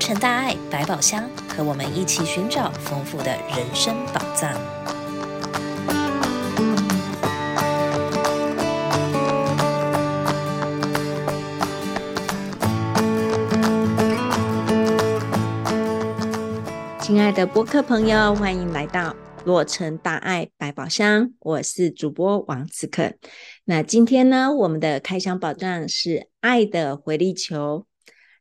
成大爱百宝箱，和我们一起寻找丰富的人生宝藏。亲爱的播客朋友，欢迎来到洛成大爱百宝箱，我是主播王慈肯。那今天呢，我们的开箱宝藏是爱的回力球。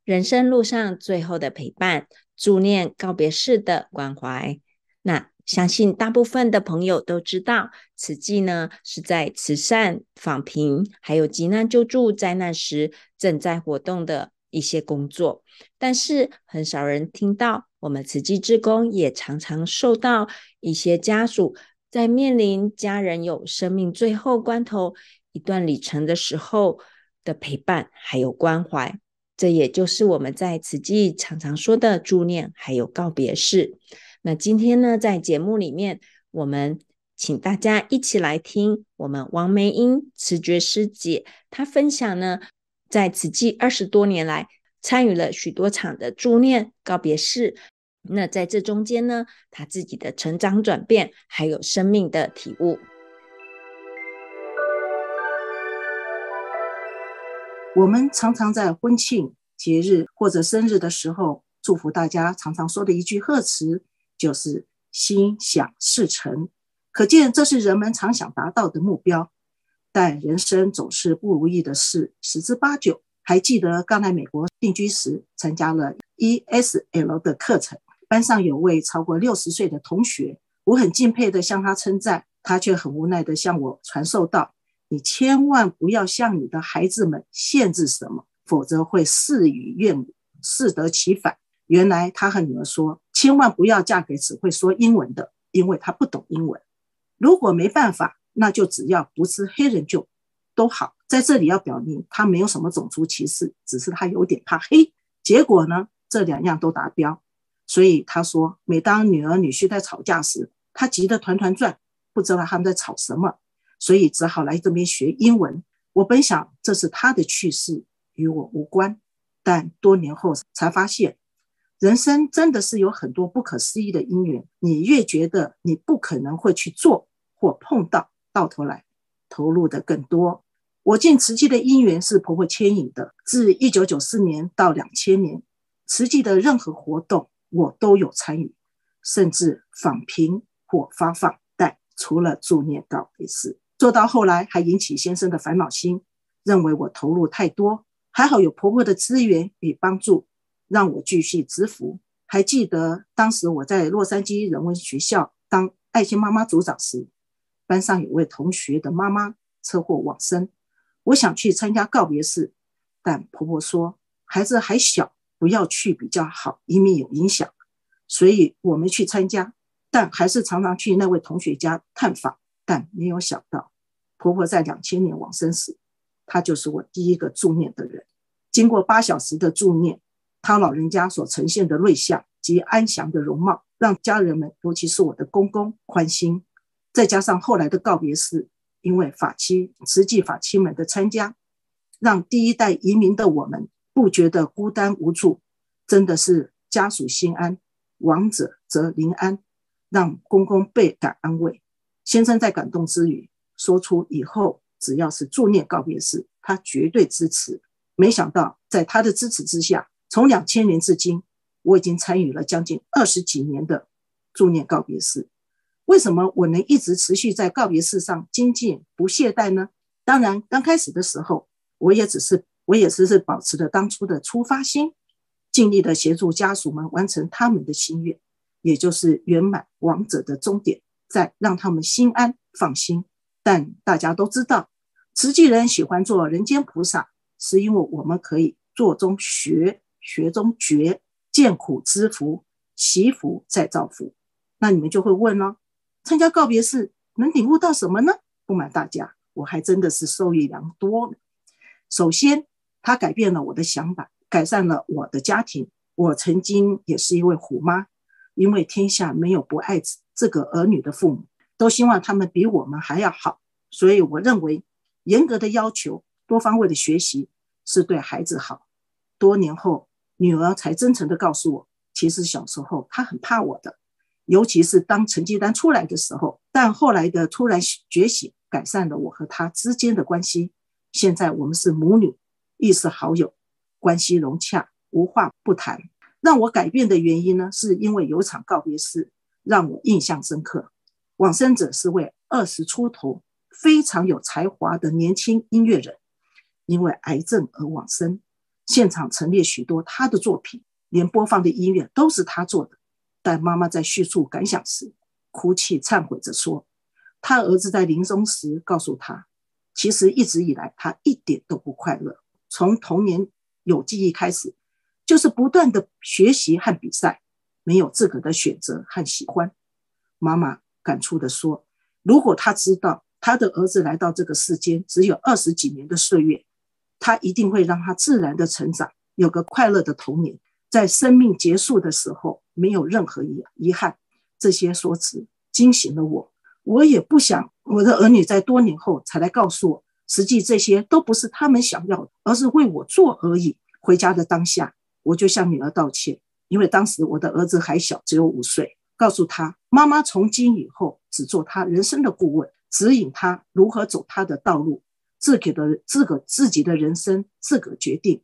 人生路上最后的陪伴，助念告别式的关怀。那相信大部分的朋友都知道，慈济呢是在慈善、访贫，还有急难救助、灾难时正在活动的一些工作。但是很少人听到，我们慈济志工也常常受到一些家属在面临家人有生命最后关头一段里程的时候的陪伴，还有关怀。这也就是我们在慈济常常说的助念，还有告别式。那今天呢，在节目里面，我们请大家一起来听我们王梅英慈觉师姐她分享呢，在慈济二十多年来，参与了许多场的助念告别式。那在这中间呢，她自己的成长转变，还有生命的体悟。我们常常在婚庆、节日或者生日的时候，祝福大家。常常说的一句贺词就是“心想事成”，可见这是人们常想达到的目标。但人生总是不如意的事十之八九。还记得刚来美国定居时，参加了 ESL 的课程，班上有位超过六十岁的同学，我很敬佩地向他称赞，他却很无奈地向我传授道。你千万不要向你的孩子们限制什么，否则会事与愿违，适得其反。原来他和女儿说，千万不要嫁给只会说英文的，因为他不懂英文。如果没办法，那就只要不是黑人就都好。在这里要表明，他没有什么种族歧视，只是他有点怕黑。结果呢，这两样都达标。所以他说，每当女儿女婿在吵架时，他急得团团转，不知道他们在吵什么。所以只好来这边学英文。我本想这是他的趣事，与我无关。但多年后才发现，人生真的是有很多不可思议的因缘。你越觉得你不可能会去做或碰到，到头来投入的更多。我进慈济的因缘是婆婆牵引的。自一九九四年到两千年，慈济的任何活动我都有参与，甚至访贫或发放。但除了助念告别式。做到后来还引起先生的烦恼心，认为我投入太多，还好有婆婆的资源与帮助，让我继续支扶。还记得当时我在洛杉矶人文学校当爱心妈妈组长时，班上有位同学的妈妈车祸往生，我想去参加告别式，但婆婆说孩子还小，不要去比较好，以免有影响，所以我没去参加，但还是常常去那位同学家探访。但没有想到，婆婆在两千年往生时，她就是我第一个助念的人。经过八小时的助念，她老人家所呈现的瑞相及安详的容貌，让家人们，尤其是我的公公欢心。再加上后来的告别式，因为法妻、慈济法妻们的参加，让第一代移民的我们不觉得孤单无助，真的是家属心安，亡者则灵安，让公公倍感安慰。先生在感动之余说出：“以后只要是助念告别式，他绝对支持。”没想到在他的支持之下，从两千年至今，我已经参与了将近二十几年的助念告别式。为什么我能一直持续在告别式上精进不懈怠呢？当然，刚开始的时候，我也只是我也只是保持着当初的出发心，尽力的协助家属们完成他们的心愿，也就是圆满亡者的终点。再让他们心安放心，但大家都知道，慈济人喜欢做人间菩萨，是因为我们可以做中学，学中觉，见苦知福，祈福再造福。那你们就会问了，参加告别式能领悟到什么呢？不瞒大家，我还真的是受益良多。首先，他改变了我的想法，改善了我的家庭。我曾经也是一位虎妈，因为天下没有不爱子。这个儿女的父母都希望他们比我们还要好，所以我认为严格的要求、多方位的学习是对孩子好。多年后，女儿才真诚地告诉我，其实小时候她很怕我的，尤其是当成绩单出来的时候。但后来的突然觉醒，改善了我和她之间的关系。现在我们是母女，亦是好友，关系融洽，无话不谈。让我改变的原因呢，是因为有场告别式让我印象深刻。往生者是位二十出头、非常有才华的年轻音乐人，因为癌症而往生。现场陈列许多他的作品，连播放的音乐都是他做的。但妈妈在叙述感想时，哭泣忏悔着说，他儿子在临终时告诉他，其实一直以来他一点都不快乐，从童年有记忆开始。就是不断的学习和比赛，没有自个的选择和喜欢。妈妈感触地说：“如果他知道他的儿子来到这个世间只有二十几年的岁月，他一定会让他自然的成长，有个快乐的童年，在生命结束的时候没有任何遗遗憾。”这些说辞惊醒了我。我也不想我的儿女在多年后才来告诉我，实际这些都不是他们想要的，而是为我做而已。回家的当下。我就向女儿道歉，因为当时我的儿子还小，只有五岁。告诉他，妈妈从今以后只做他人生的顾问，指引他如何走他的道路，自己的自个自己的人生自个决定，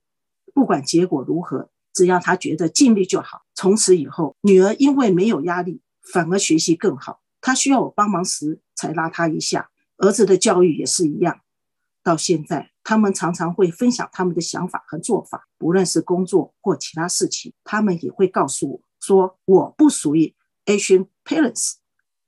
不管结果如何，只要他觉得尽力就好。从此以后，女儿因为没有压力，反而学习更好。她需要我帮忙时，才拉她一下。儿子的教育也是一样。到现在，他们常常会分享他们的想法和做法，不论是工作或其他事情，他们也会告诉我说：“我不属于 Asian parents。”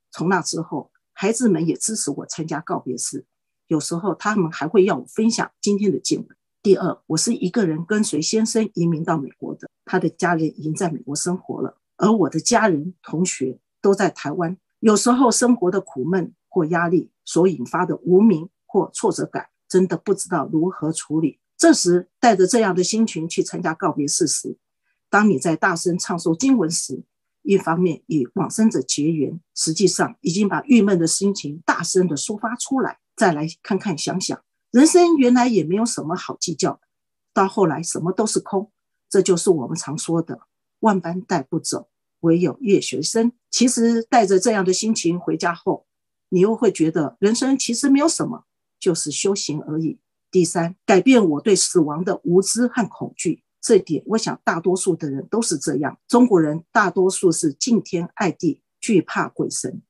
从那之后，孩子们也支持我参加告别式。有时候，他们还会要我分享今天的见闻。第二，我是一个人跟随先生移民到美国的，他的家人已经在美国生活了，而我的家人、同学都在台湾。有时候，生活的苦闷或压力所引发的无名或挫折感。真的不知道如何处理。这时，带着这样的心情去参加告别式时，当你在大声唱诵经文时，一方面与往生者结缘，实际上已经把郁闷的心情大声的抒发出来。再来看看想想，人生原来也没有什么好计较。到后来，什么都是空。这就是我们常说的“万般带不走，唯有业学生”。其实，带着这样的心情回家后，你又会觉得人生其实没有什么。就是修行而已。第三，改变我对死亡的无知和恐惧，这点我想大多数的人都是这样。中国人大多数是敬天爱地，惧怕鬼神。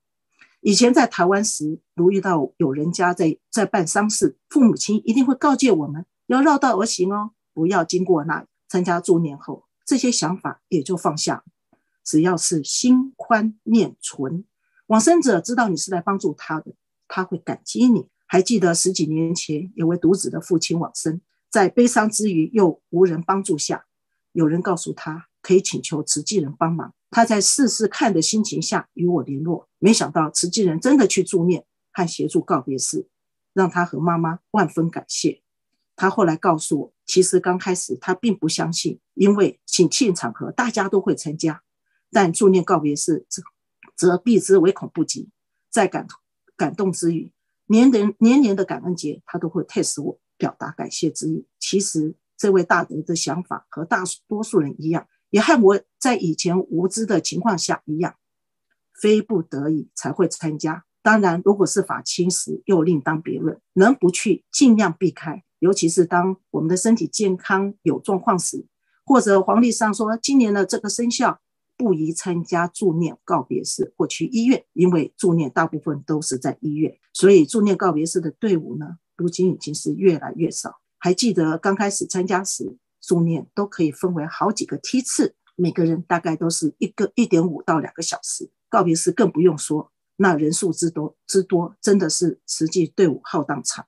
以前在台湾时，如遇到有人家在在办丧事，父母亲一定会告诫我们要绕道而行哦，不要经过那里。参加助念后，这些想法也就放下。只要是心宽念纯，往生者知道你是来帮助他的，他会感激你。还记得十几年前，有位独子的父亲往生，在悲伤之余又无人帮助下，有人告诉他可以请求慈济人帮忙。他在试试看的心情下与我联络，没想到慈济人真的去助念和协助告别式，让他和妈妈万分感谢。他后来告诉我，其实刚开始他并不相信，因为请庆场合大家都会参加，但助念告别式则则避之唯恐不及。在感感动之余。年年年年的感恩节，他都会 test 我，表达感谢之意。其实这位大德的想法和大多数人一样，也和我在以前无知的情况下一样，非不得已才会参加。当然，如果是法亲时，又另当别论。能不去，尽量避开。尤其是当我们的身体健康有状况时，或者黄历上说今年的这个生肖。不宜参加助念告别式或去医院，因为助念大部分都是在医院，所以助念告别式的队伍呢，如今已经是越来越少。还记得刚开始参加时，助念都可以分为好几个梯次，每个人大概都是一个一点五到两个小时。告别式更不用说，那人数之多之多，真的是实际队伍浩荡长，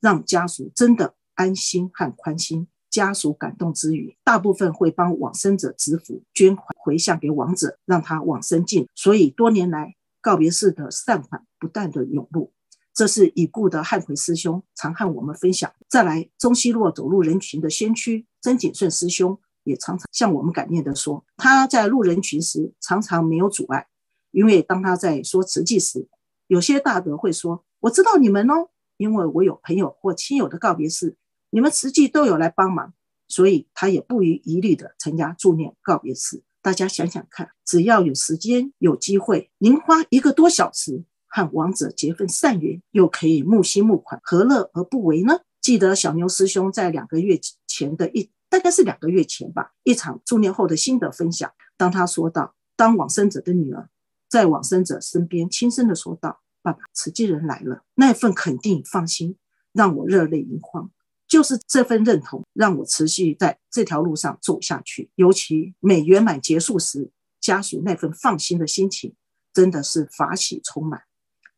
让家属真的安心和宽心。家属感动之余，大部分会帮往生者执符捐款回向给亡者，让他往生尽。所以多年来告别式的善款不断的涌入，这是已故的汉奎师兄常和我们分享。再来，中西洛走入人群的先驱曾景顺师兄也常常向我们感念的说，他在入人群时常常没有阻碍，因为当他在说慈济时，有些大德会说：“我知道你们哦，因为我有朋友或亲友的告别式。”你们实际都有来帮忙，所以他也不遗余力的参加助念告别式。大家想想看，只要有时间有机会，您花一个多小时和亡者结份善缘，又可以募心募款，何乐而不为呢？记得小牛师兄在两个月前的一，大概是两个月前吧，一场助念后的心得分享。当他说到，当往生者的女儿在往生者身边轻声的说道：“爸爸，慈济人来了。”那份肯定放心，让我热泪盈眶。就是这份认同，让我持续在这条路上走下去。尤其每圆满结束时，家属那份放心的心情，真的是法喜充满。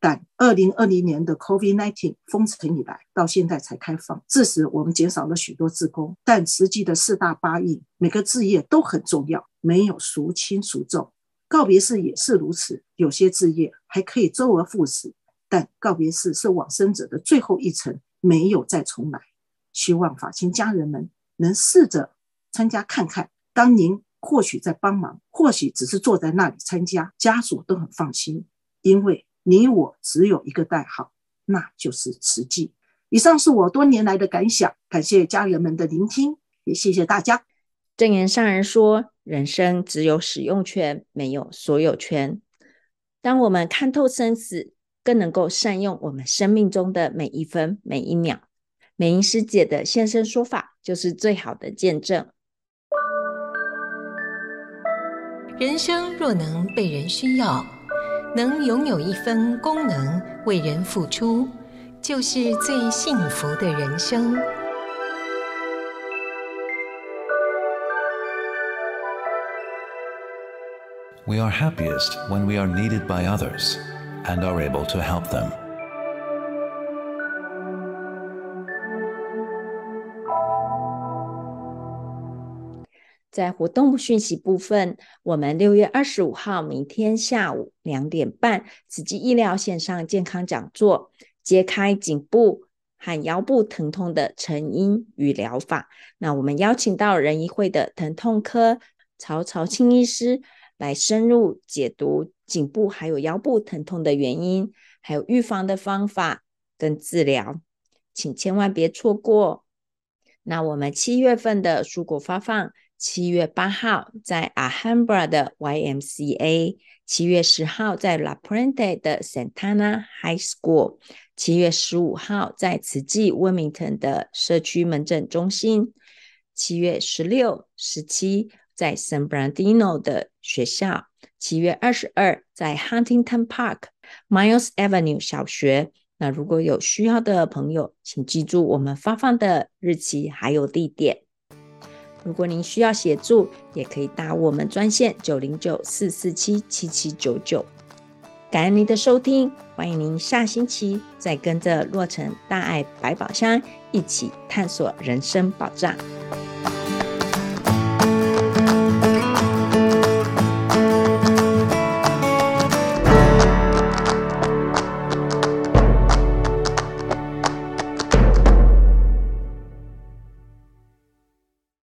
但二零二零年的 COVID-19 封城以来，到现在才开放，致使我们减少了许多志工。但实际的四大八义，每个志业都很重要，没有孰轻孰重。告别式也是如此，有些志业还可以周而复始，但告别式是往生者的最后一程，没有再重来。希望法亲家人们能试着参加看看。当您或许在帮忙，或许只是坐在那里参加，家属都很放心，因为你我只有一个代号，那就是慈济。以上是我多年来的感想，感谢家人们的聆听，也谢谢大家。证严上人说：“人生只有使用权，没有所有权。当我们看透生死，更能够善用我们生命中的每一分每一秒。”美英师姐的现身说法就是最好的见证。人生若能被人需要，能拥有一分功能为人付出，就是最幸福的人生。We are happiest when we are needed by others and are able to help them. 在活动讯息部分，我们六月二十五号明天下午两点半，慈济医疗线上健康讲座，揭开颈部和腰部疼痛的成因与疗法。那我们邀请到人医会的疼痛科曹朝清医师来深入解读颈部还有腰部疼痛的原因，还有预防的方法跟治疗，请千万别错过。那我们七月份的蔬果发放。七月八号在 Ahambra 的 YMCA，七月十号在 La Puente 的 Santana High School，七月十五号在慈济 Wilmington 的社区门诊中心，七月十六、十七在 San Bernardino 的学校，七月二十二在 Huntington Park Miles Avenue 小学。那如果有需要的朋友，请记住我们发放的日期还有地点。如果您需要协助，也可以打我们专线九零九四四七七七九九。感恩您的收听，欢迎您下星期再跟着洛城大爱百宝箱一起探索人生宝藏。